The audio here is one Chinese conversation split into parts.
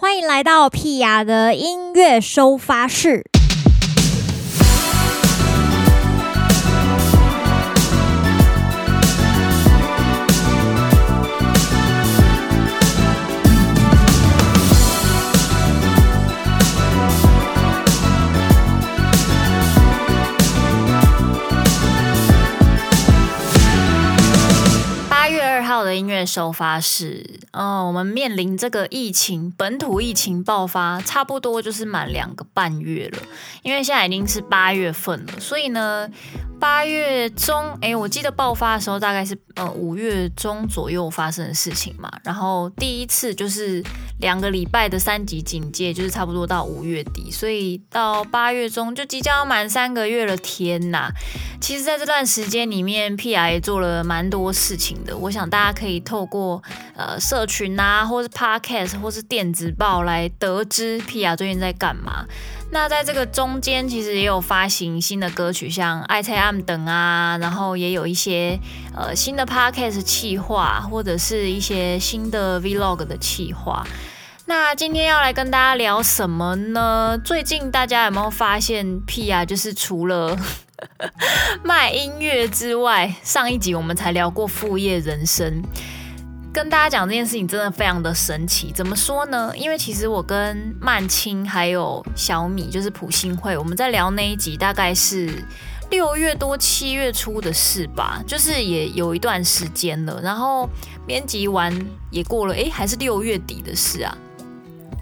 欢迎来到屁雅的音乐收发室。音乐收发室，嗯、哦，我们面临这个疫情，本土疫情爆发，差不多就是满两个半月了。因为现在已经是八月份了，所以呢，八月中，哎，我记得爆发的时候大概是呃五月中左右发生的事情嘛。然后第一次就是两个礼拜的三级警戒，就是差不多到五月底，所以到八月中就即将要满三个月了。天呐，其实在这段时间里面，屁雅也做了蛮多事情的。我想大家可以透过呃社群啊，或是 Podcast，或是电子报来得知屁雅最近在干嘛。那在这个中间，其实也有发行新的歌曲，像《爱猜暗等》啊，然后也有一些呃新的 Podcast 企划，或者是一些新的 Vlog 的企划。那今天要来跟大家聊什么呢？最近大家有没有发现，屁啊就是除了 卖音乐之外，上一集我们才聊过副业人生。跟大家讲这件事情真的非常的神奇，怎么说呢？因为其实我跟曼青还有小米，就是普信惠，我们在聊那一集，大概是六月多七月初的事吧，就是也有一段时间了。然后编辑完也过了，诶，还是六月底的事啊。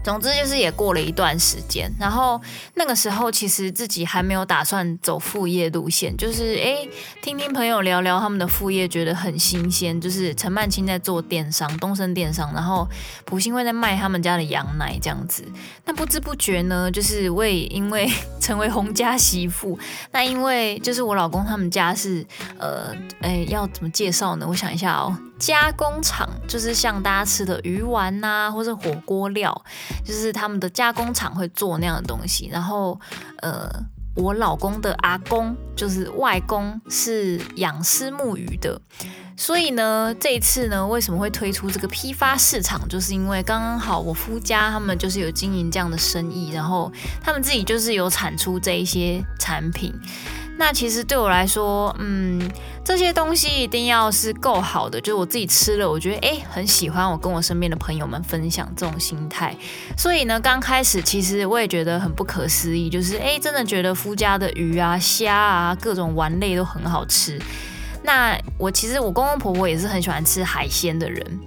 总之就是也过了一段时间，然后那个时候其实自己还没有打算走副业路线，就是诶听听朋友聊聊他们的副业，觉得很新鲜。就是陈曼青在做电商，东升电商，然后朴信惠在卖他们家的羊奶这样子。那不知不觉呢，就是我也因为 成为红家媳妇，那因为就是我老公他们家是呃诶要怎么介绍呢？我想一下哦。加工厂就是像大家吃的鱼丸呐、啊，或者火锅料，就是他们的加工厂会做那样的东西。然后，呃，我老公的阿公就是外公是养虱目鱼的，所以呢，这一次呢，为什么会推出这个批发市场？就是因为刚刚好我夫家他们就是有经营这样的生意，然后他们自己就是有产出这一些产品。那其实对我来说，嗯，这些东西一定要是够好的，就是我自己吃了，我觉得诶很喜欢，我跟我身边的朋友们分享这种心态。所以呢，刚开始其实我也觉得很不可思议，就是诶真的觉得夫家的鱼啊、虾啊、各种丸类都很好吃。那我其实我公公婆婆也是很喜欢吃海鲜的人，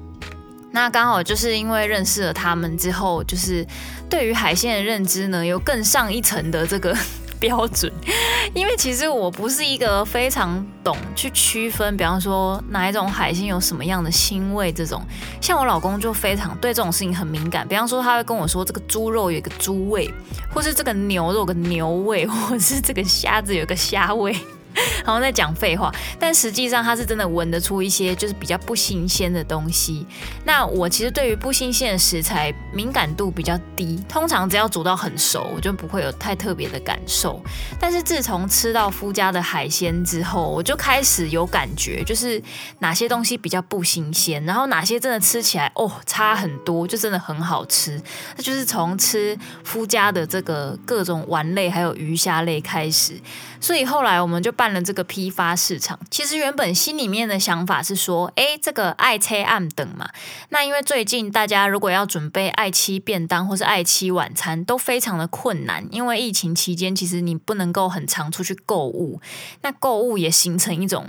那刚好就是因为认识了他们之后，就是对于海鲜的认知呢，有更上一层的这个。标准，因为其实我不是一个非常懂去区分，比方说哪一种海鲜有什么样的腥味这种。像我老公就非常对这种事情很敏感，比方说他会跟我说这个猪肉有一个猪味，或是这个牛肉有个牛味，或是这个虾子有个虾味。然后在讲废话，但实际上他是真的闻得出一些就是比较不新鲜的东西。那我其实对于不新鲜的食材敏感度比较低，通常只要煮到很熟，我就不会有太特别的感受。但是自从吃到夫家的海鲜之后，我就开始有感觉，就是哪些东西比较不新鲜，然后哪些真的吃起来哦差很多，就真的很好吃。那就是从吃夫家的这个各种丸类还有鱼虾类开始。所以后来我们就办了这个批发市场。其实原本心里面的想法是说，哎，这个爱车暗等嘛。那因为最近大家如果要准备爱妻便当或是爱妻晚餐，都非常的困难。因为疫情期间，其实你不能够很常出去购物，那购物也形成一种。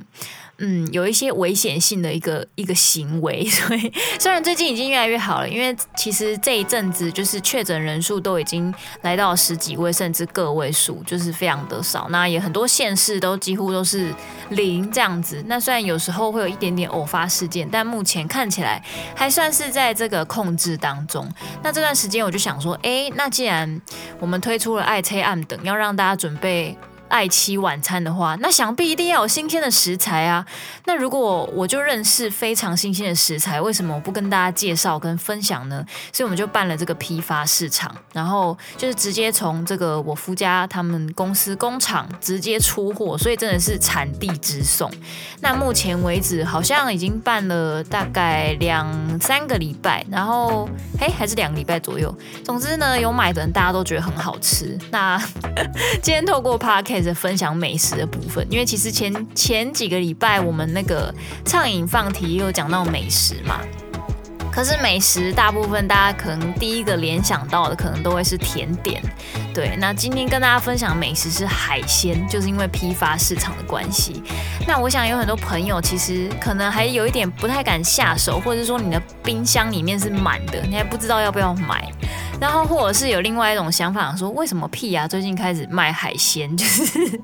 嗯，有一些危险性的一个一个行为，所以虽然最近已经越来越好了，因为其实这一阵子就是确诊人数都已经来到十几位，甚至个位数，就是非常的少。那也很多县市都几乎都是零这样子。那虽然有时候会有一点点偶发事件，但目前看起来还算是在这个控制当中。那这段时间我就想说，哎，那既然我们推出了爱妻暗等，要让大家准备。爱妻晚餐的话，那想必一定要有新鲜的食材啊。那如果我就认识非常新鲜的食材，为什么我不跟大家介绍跟分享呢？所以我们就办了这个批发市场，然后就是直接从这个我夫家他们公司工厂直接出货，所以真的是产地直送。那目前为止好像已经办了大概两三个礼拜，然后嘿还是两个礼拜左右。总之呢，有买的人大家都觉得很好吃。那 今天透过 Podcast 分享美食的部分，因为其实前前几个礼拜我们那个畅饮放题有讲到美食嘛。可是美食大部分大家可能第一个联想到的，可能都会是甜点。对，那今天跟大家分享美食是海鲜，就是因为批发市场的关系。那我想有很多朋友其实可能还有一点不太敢下手，或者说你的冰箱里面是满的，你还不知道要不要买。然后或者是有另外一种想法，说为什么屁啊？最近开始卖海鲜，就是。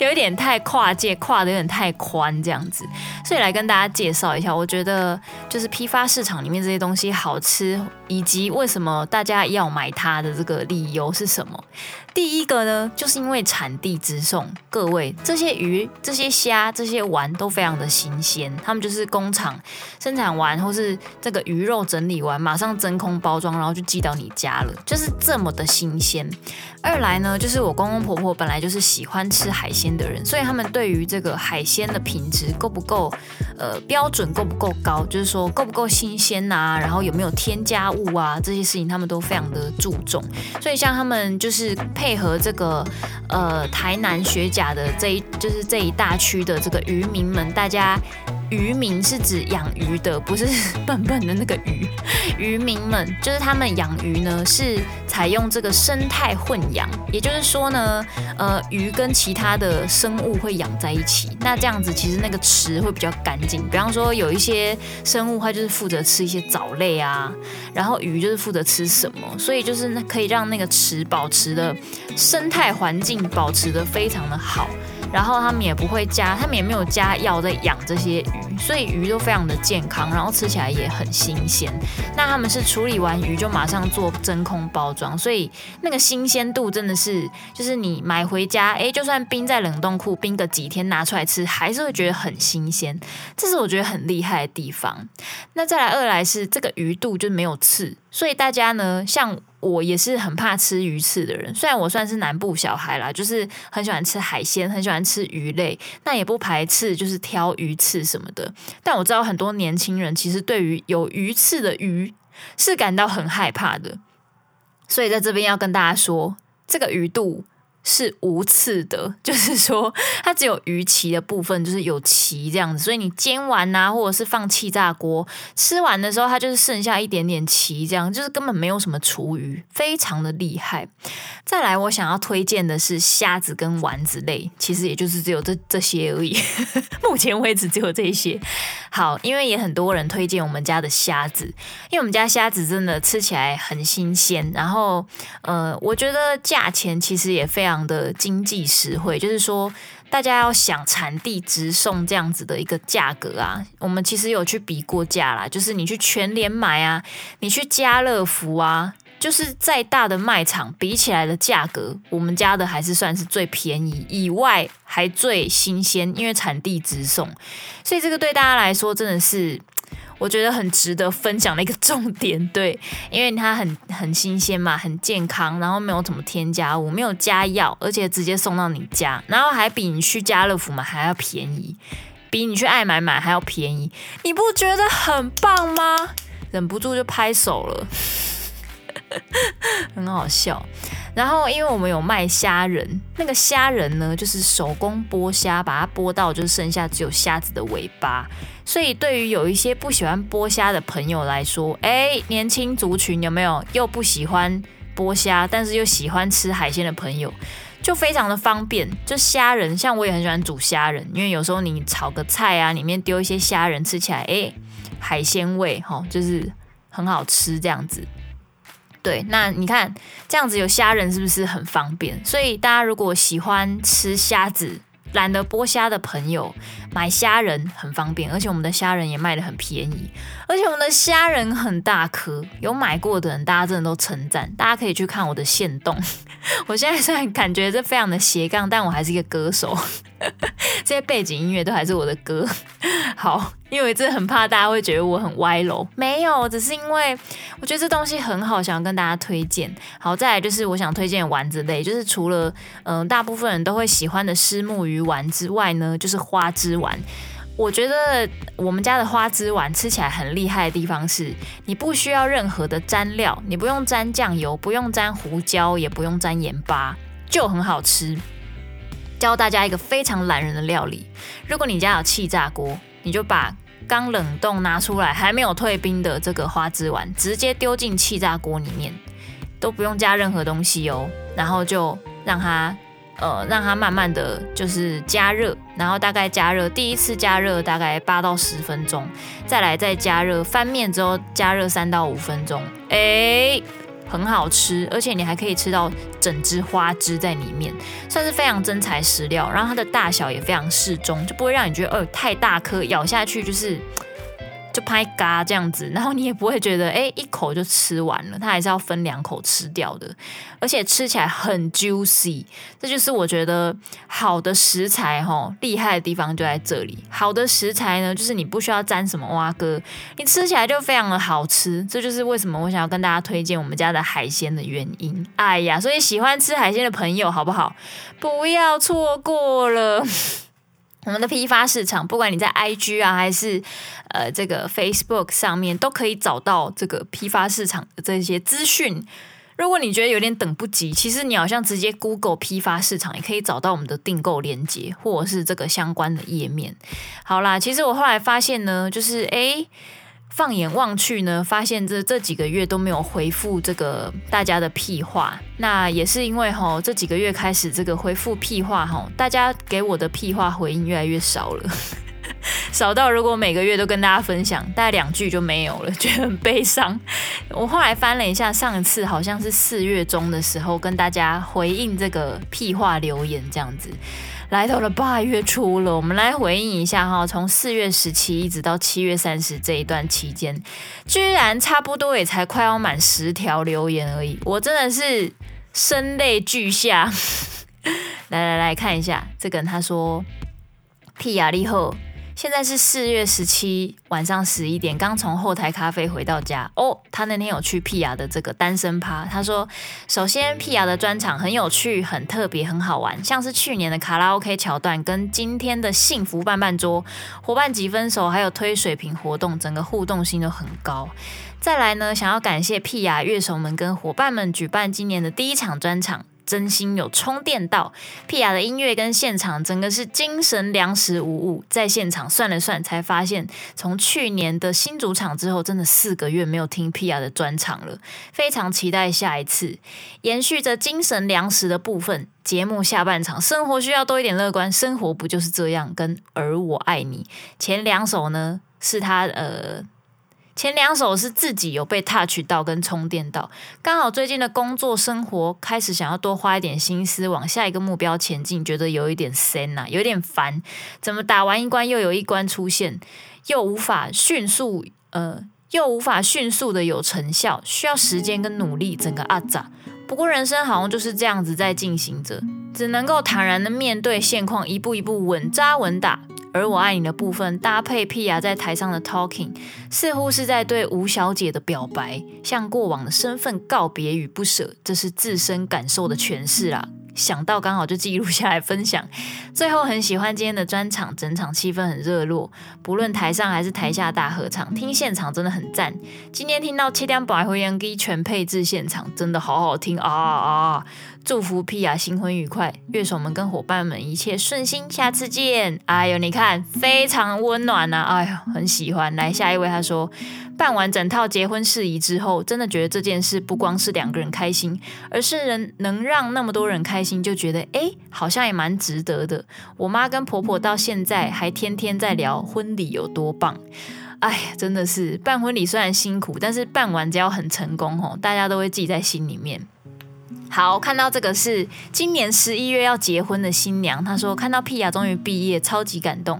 有一点太跨界，跨的有点太宽这样子，所以来跟大家介绍一下，我觉得就是批发市场里面这些东西好吃，以及为什么大家要买它的这个理由是什么。第一个呢，就是因为产地直送，各位这些鱼、这些虾、这些丸都非常的新鲜，他们就是工厂生产完或是这个鱼肉整理完，马上真空包装，然后就寄到你家了，就是这么的新鲜。二来呢，就是我公公婆婆本来就是喜欢吃海鲜的人，所以他们对于这个海鲜的品质够不够，呃，标准够不够高，就是说够不够新鲜呐、然后有没有添加物啊，这些事情他们都非常的注重。所以像他们就是。配合这个呃台南学甲的这一就是这一大区的这个渔民们，大家。渔民是指养鱼的，不是 笨笨的那个鱼。渔民们就是他们养鱼呢，是采用这个生态混养，也就是说呢，呃，鱼跟其他的生物会养在一起。那这样子其实那个池会比较干净。比方说有一些生物，它就是负责吃一些藻类啊，然后鱼就是负责吃什么，所以就是可以让那个池保持的生态环境保持得非常的好。然后他们也不会加，他们也没有加药在养这些鱼，所以鱼都非常的健康，然后吃起来也很新鲜。那他们是处理完鱼就马上做真空包装，所以那个新鲜度真的是，就是你买回家，诶，就算冰在冷冻库冰个几天拿出来吃，还是会觉得很新鲜。这是我觉得很厉害的地方。那再来二来是这个鱼肚就没有刺。所以大家呢，像我也是很怕吃鱼刺的人。虽然我算是南部小孩啦，就是很喜欢吃海鲜，很喜欢吃鱼类，那也不排斥就是挑鱼刺什么的。但我知道很多年轻人其实对于有鱼刺的鱼是感到很害怕的。所以在这边要跟大家说，这个鱼肚。是无刺的，就是说它只有鱼鳍的部分，就是有鳍这样子，所以你煎完呐、啊，或者是放气炸锅吃完的时候，它就是剩下一点点鳍，这样就是根本没有什么厨余，非常的厉害。再来，我想要推荐的是虾子跟丸子类，其实也就是只有这这些而已，目前为止只有这些。好，因为也很多人推荐我们家的虾子，因为我们家虾子真的吃起来很新鲜，然后呃，我觉得价钱其实也非常。的经济实惠，就是说，大家要想产地直送这样子的一个价格啊，我们其实有去比过价啦，就是你去全联买啊，你去家乐福啊，就是再大的卖场比起来的价格，我们家的还是算是最便宜，以外还最新鲜，因为产地直送，所以这个对大家来说真的是。我觉得很值得分享的一个重点，对，因为它很很新鲜嘛，很健康，然后没有什么添加物，没有加药，而且直接送到你家，然后还比你去家乐福买还要便宜，比你去爱买买还要便宜，你不觉得很棒吗？忍不住就拍手了，很好笑。然后，因为我们有卖虾仁，那个虾仁呢，就是手工剥虾，把它剥到就剩下只有虾子的尾巴。所以，对于有一些不喜欢剥虾的朋友来说，哎，年轻族群有没有又不喜欢剥虾，但是又喜欢吃海鲜的朋友，就非常的方便。就虾仁，像我也很喜欢煮虾仁，因为有时候你炒个菜啊，里面丢一些虾仁，吃起来哎，海鲜味哈，就是很好吃这样子。对，那你看这样子有虾仁是不是很方便？所以大家如果喜欢吃虾子，懒得剥虾的朋友，买虾仁很方便，而且我们的虾仁也卖得很便宜，而且我们的虾仁很大颗，有买过的人，大家真的都称赞，大家可以去看我的线动。我现在虽然感觉这非常的斜杠，但我还是一个歌手，这些背景音乐都还是我的歌。好，因为真的很怕大家会觉得我很歪楼，没有，只是因为我觉得这东西很好，想要跟大家推荐。好，再来就是我想推荐丸子类，就是除了嗯、大部分人都会喜欢的虱目鱼丸之外呢，就是花枝丸。我觉得我们家的花枝丸吃起来很厉害的地方是，你不需要任何的蘸料，你不用沾酱油，不用沾胡椒，也不用沾盐巴，就很好吃。教大家一个非常懒人的料理，如果你家有气炸锅，你就把刚冷冻拿出来还没有退冰的这个花枝丸，直接丢进气炸锅里面，都不用加任何东西哦，然后就让它。呃，让它慢慢的就是加热，然后大概加热第一次加热大概八到十分钟，再来再加热翻面之后加热三到五分钟，哎，很好吃，而且你还可以吃到整只花枝在里面，算是非常真材实料。然后它的大小也非常适中，就不会让你觉得呃太大颗，咬下去就是。就拍嘎这样子，然后你也不会觉得哎、一口就吃完了，它还是要分两口吃掉的，而且吃起来很 juicy，这就是我觉得好的食材齁厉害的地方就在这里。好的食材呢，就是你不需要沾什么蛙哥，你吃起来就非常的好吃，这就是为什么我想要跟大家推荐我们家的海鲜的原因。哎呀，所以喜欢吃海鲜的朋友，好不好？不要错过了。我们的批发市场，不管你在 IG 啊，还是呃这个 Facebook 上面，都可以找到这个批发市场的这些资讯。如果你觉得有点等不及，其实你好像直接 Google 批发市场，也可以找到我们的订购链接，或者是这个相关的页面。好啦，其实我后来发现呢，就是诶。放眼望去呢，发现这这几个月都没有回复这个大家的屁话，那也是因为吼这几个月开始这个回复屁话吼，大家给我的屁话回应越来越少了，少到如果每个月都跟大家分享，大概两句就没有了，觉得很悲伤。我后来翻了一下，上一次好像是四月中的时候跟大家回应这个屁话留言这样子。来到了八月初了，我们来回应一下哈，从四月十七一直到七月三十这一段期间，居然差不多也才快要满十条留言而已，我真的是声泪俱下。来来来看一下这个人，他说：“屁压力后。”现在是四月十七晚上十一点，刚从后台咖啡回到家哦。他那天有去屁雅的这个单身趴，他说：首先屁雅的专场很有趣、很特别、很好玩，像是去年的卡拉 OK 桥段，跟今天的幸福伴伴桌伙伴级分手，还有推水瓶活动，整个互动性都很高。再来呢，想要感谢屁雅乐手们跟伙伴们举办今年的第一场专场。真心有充电到，屁雅的音乐跟现场整个是精神粮食无误。在现场算了算，才发现从去年的新主场之后，真的四个月没有听屁雅的专场了。非常期待下一次。延续着精神粮食的部分，节目下半场，生活需要多一点乐观，生活不就是这样？跟而我爱你前两首呢，是他呃。前两首是自己有被 touch 到跟充电到，刚好最近的工作生活开始想要多花一点心思往下一个目标前进，觉得有一点深呐，有点烦，怎么打完一关又有一关出现，又无法迅速呃，又无法迅速的有成效，需要时间跟努力，整个阿杂。不过人生好像就是这样子在进行着，只能够坦然的面对现况，一步一步稳扎稳打。而我爱你的部分搭配 Pia 在台上的 talking，似乎是在对吴小姐的表白，向过往的身份告别与不舍，这是自身感受的诠释啦。想到刚好就记录下来分享。最后很喜欢今天的专场，整场气氛很热络，不论台上还是台下大合唱，听现场真的很赞。今天听到七点百回原机全配置现场，真的好好听啊啊！祝福屁雅新婚愉快，乐手们跟伙伴们一切顺心，下次见。哎呦，你看非常温暖呐、啊，哎呦，很喜欢。来下一位，他说。办完整套结婚事宜之后，真的觉得这件事不光是两个人开心，而是能能让那么多人开心，就觉得哎，好像也蛮值得的。我妈跟婆婆到现在还天天在聊婚礼有多棒。哎，真的是办婚礼虽然辛苦，但是办完只要很成功吼，大家都会记在心里面。好，看到这个是今年十一月要结婚的新娘，她说看到屁雅终于毕业，超级感动。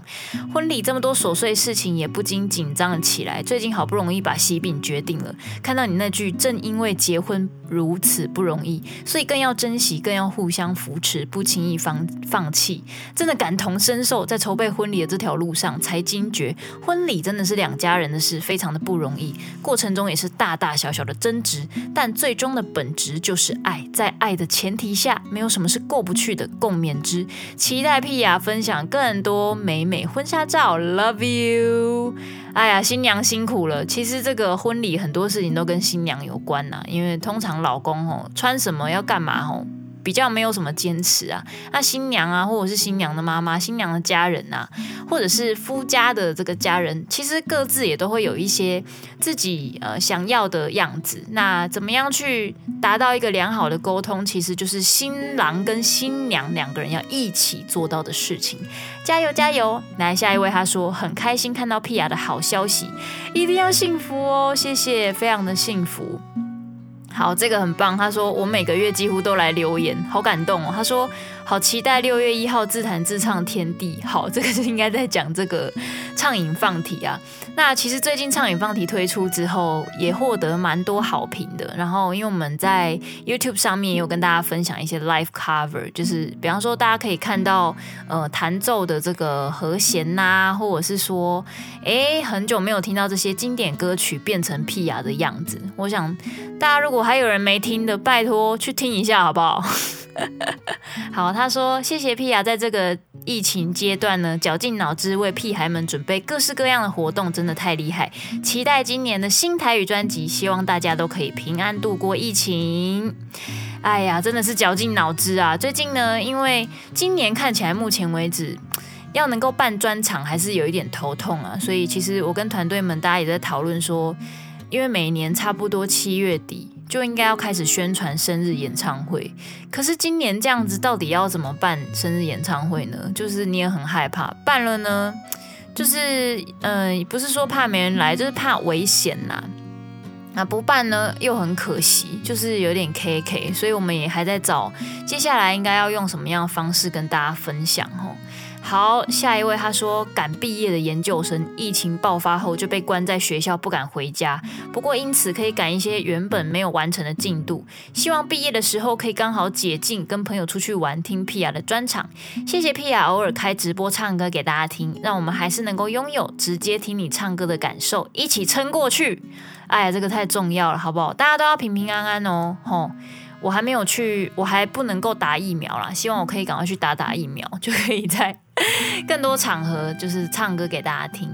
婚礼这么多琐碎事情，也不禁紧张了起来。最近好不容易把喜饼决定了，看到你那句正因为结婚如此不容易，所以更要珍惜，更要互相扶持，不轻易放放弃。真的感同身受，在筹备婚礼的这条路上，才惊觉婚礼真的是两家人的事，非常的不容易。过程中也是大大小小的争执，但最终的本质就是爱。在在爱的前提下，没有什么是过不去的，共勉之。期待屁雅分享更多美美婚纱照，Love you。哎呀，新娘辛苦了。其实这个婚礼很多事情都跟新娘有关呐，因为通常老公吼穿什么要干嘛吼。比较没有什么坚持啊，那新娘啊，或者是新娘的妈妈、新娘的家人呐、啊，或者是夫家的这个家人，其实各自也都会有一些自己呃想要的样子。那怎么样去达到一个良好的沟通，其实就是新郎跟新娘两个人要一起做到的事情。加油加油！来下一位，他说很开心看到屁雅的好消息，一定要幸福哦，谢谢，非常的幸福。好，这个很棒。他说我每个月几乎都来留言，好感动哦。他说好期待六月一号自弹自唱天地。好，这个是应该在讲这个唱影放题啊。那其实最近唱影放题推出之后，也获得蛮多好评的。然后因为我们在 YouTube 上面也有跟大家分享一些 live cover，就是比方说大家可以看到呃弹奏的这个和弦呐、或者是说哎很久没有听到这些经典歌曲变成屁呀的样子。我想大家如果还有人没听的，拜托去听一下好不好？好，他说谢谢屁雅，在这个疫情阶段呢，绞尽脑汁为屁孩们准备各式各样的活动，真的太厉害。期待今年的新台语专辑，希望大家都可以平安度过疫情。哎呀，真的是绞尽脑汁啊！最近呢，因为今年看起来目前为止要能够办专场还是有一点头痛啊，所以其实我跟团队们大家也在讨论说。因为每年差不多七月底就应该要开始宣传生日演唱会，可是今年这样子到底要怎么办生日演唱会呢？就是你也很害怕办了呢，就是嗯、不是说怕没人来，就是怕危险呐、那不办呢又很可惜，就是有点 KK，所以我们也还在找接下来应该要用什么样的方式跟大家分享哦。好，下一位他说赶毕业的研究生，疫情爆发后就被关在学校，不敢回家。不过因此可以赶一些原本没有完成的进度。希望毕业的时候可以刚好解禁，跟朋友出去玩，听屁雅的专场。谢谢屁雅偶尔开直播唱歌给大家听，让我们还是能够拥有直接听你唱歌的感受，一起撑过去。哎呀，这个太重要了，好不好？大家都要平平安安哦，吼。我还没有去，我还不能够打疫苗啦。希望我可以赶快去打打疫苗，就可以在 更多场合就是唱歌给大家听。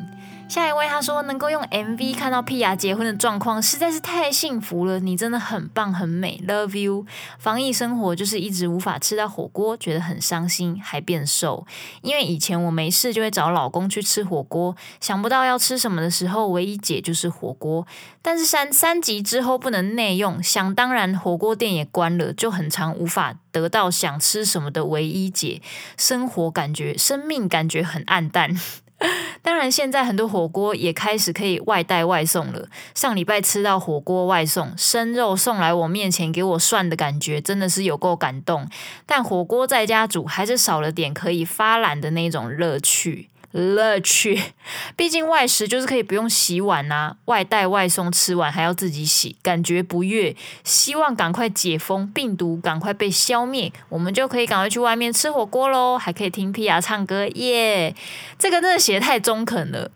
下一位他说能够用 MV 看到屁雅结婚的状况实在是太幸福了，你真的很棒很美，Love you。防疫生活就是一直无法吃到火锅，觉得很伤心，还变瘦。因为以前我没事就会找老公去吃火锅，想不到要吃什么的时候，唯一解就是火锅。但是三三级之后不能内用，想当然火锅店也关了，就很常无法得到想吃什么的唯一解，生活感觉生命感觉很暗淡。当然，现在很多火锅也开始可以外带外送了。上礼拜吃到火锅外送，生肉送来我面前给我涮的感觉，真的是有够感动。但火锅在家煮还是少了点可以发懒的那种乐趣。乐趣，毕竟外食就是可以不用洗碗呐、啊，外带外送吃完还要自己洗，感觉不悦。希望赶快解封，病毒赶快被消灭，我们就可以赶快去外面吃火锅喽，还可以听屁雅唱歌耶。这个真的写得太中肯了。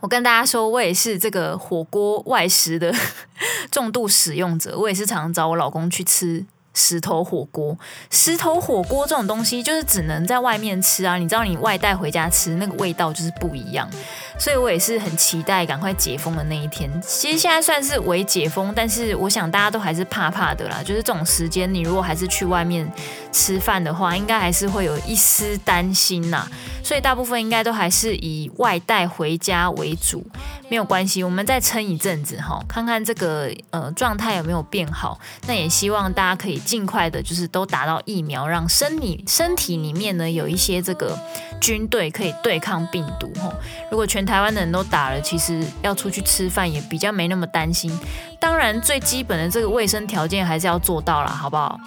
我跟大家说，我也是这个火锅外食的 重度使用者，我也是常常找我老公去吃。石头火锅，石头火锅这种东西就是只能在外面吃啊！你知道，你外带回家吃那个味道就是不一样，所以我也是很期待赶快解封的那一天。其实现在算是微解封，但是我想大家都还是怕怕的啦。就是这种时间，你如果还是去外面吃饭的话，应该还是会有一丝担心呐。所以大部分应该都还是以外带回家为主，没有关系，我们再撑一阵子哈，看看这个呃状态有没有变好。那也希望大家可以尽快的，就是都打到疫苗，让身体身体里面呢有一些这个军队可以对抗病毒哈。如果全台湾的人都打了，其实要出去吃饭也比较没那么担心。当然，最基本的这个卫生条件还是要做到了，好不好？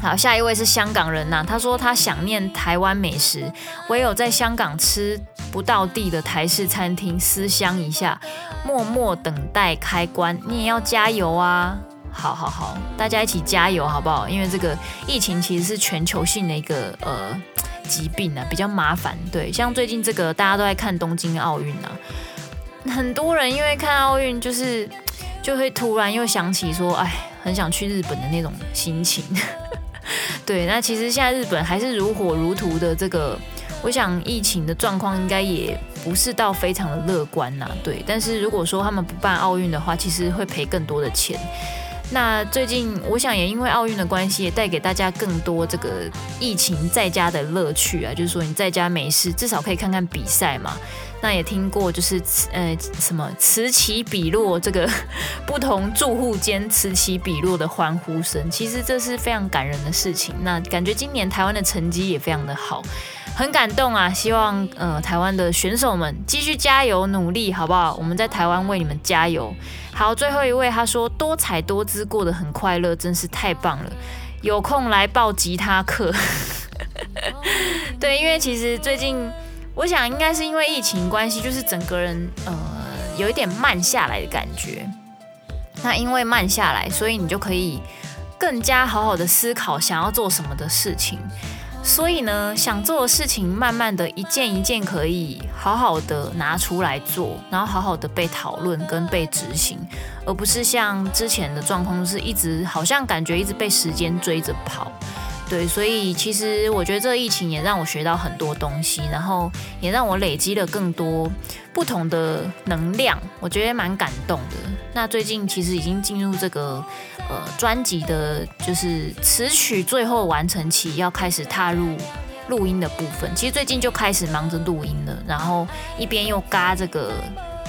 好，下一位是香港人呐、他说他想念台湾美食，唯有在香港吃不到地的台式餐厅思乡一下，默默等待开关。你也要加油啊！好好好，大家一起加油好不好？因为这个疫情其实是全球性的一个呃疾病啊，比较麻烦。对，像最近这个大家都在看东京奥运啊，很多人因为看奥运就是就会突然又想起说，哎，很想去日本的那种心情。对，那其实现在日本还是如火如荼的。这个，我想疫情的状况应该也不是到非常的乐观呐。对，但是如果说他们不办奥运的话，其实会赔更多的钱。那最近我想也因为奥运的关系，也带给大家更多这个疫情在家的乐趣啊。就是说你在家没事，至少可以看看比赛嘛。那也听过，就是呃什么此起彼落，这个不同住户间此起彼落的欢呼声，其实这是非常感人的事情。那感觉今年台湾的成绩也非常的好，很感动啊！希望呃台湾的选手们继续加油努力，好不好？我们在台湾为你们加油。好，最后一位他说多彩多姿，过得很快乐，真是太棒了。有空来报吉他课。对，因为其实最近。我想应该是因为疫情关系，就是整个人呃有一点慢下来的感觉。那因为慢下来，所以你就可以更加好好的思考想要做什么的事情。所以呢，想做的事情慢慢的一件一件可以好好的拿出来做，然后好好的被讨论跟被执行，而不是像之前的状况是一直好像感觉一直被时间追着跑。对，所以其实我觉得这疫情也让我学到很多东西，然后也让我累积了更多不同的能量，我觉得蛮感动的。那最近其实已经进入这个呃专辑的，就是词曲最后完成期，要开始踏入录音的部分。其实最近就开始忙着录音了，然后一边又嘎这个。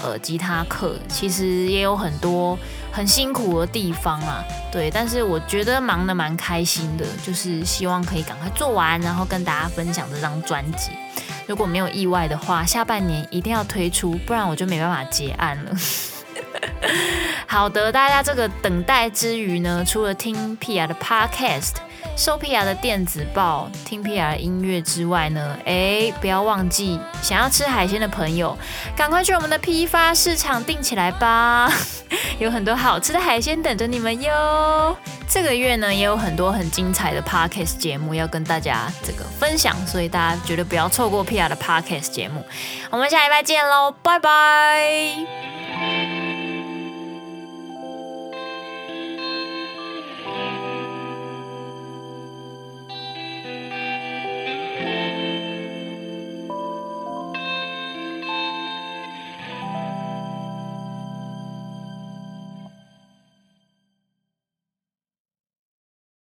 呃，吉他课其实也有很多很辛苦的地方啊，对，但是我觉得忙得蛮开心的，就是希望可以赶快做完，然后跟大家分享这张专辑。如果没有意外的话，下半年一定要推出，不然我就没办法结案了。好的，大家这个等待之余呢，除了听 Pia 的 Podcast。收 Pia 的电子报，听 Pia 的音乐之外呢，哎，不要忘记想要吃海鲜的朋友，赶快去我们的批发市场订起来吧，有很多好吃的海鲜等着你们哟。这个月呢，也有很多很精彩的 Podcast 节目要跟大家这个分享，所以大家绝对不要错过 Pia 的 Podcast 节目。我们下礼拜见喽，拜拜。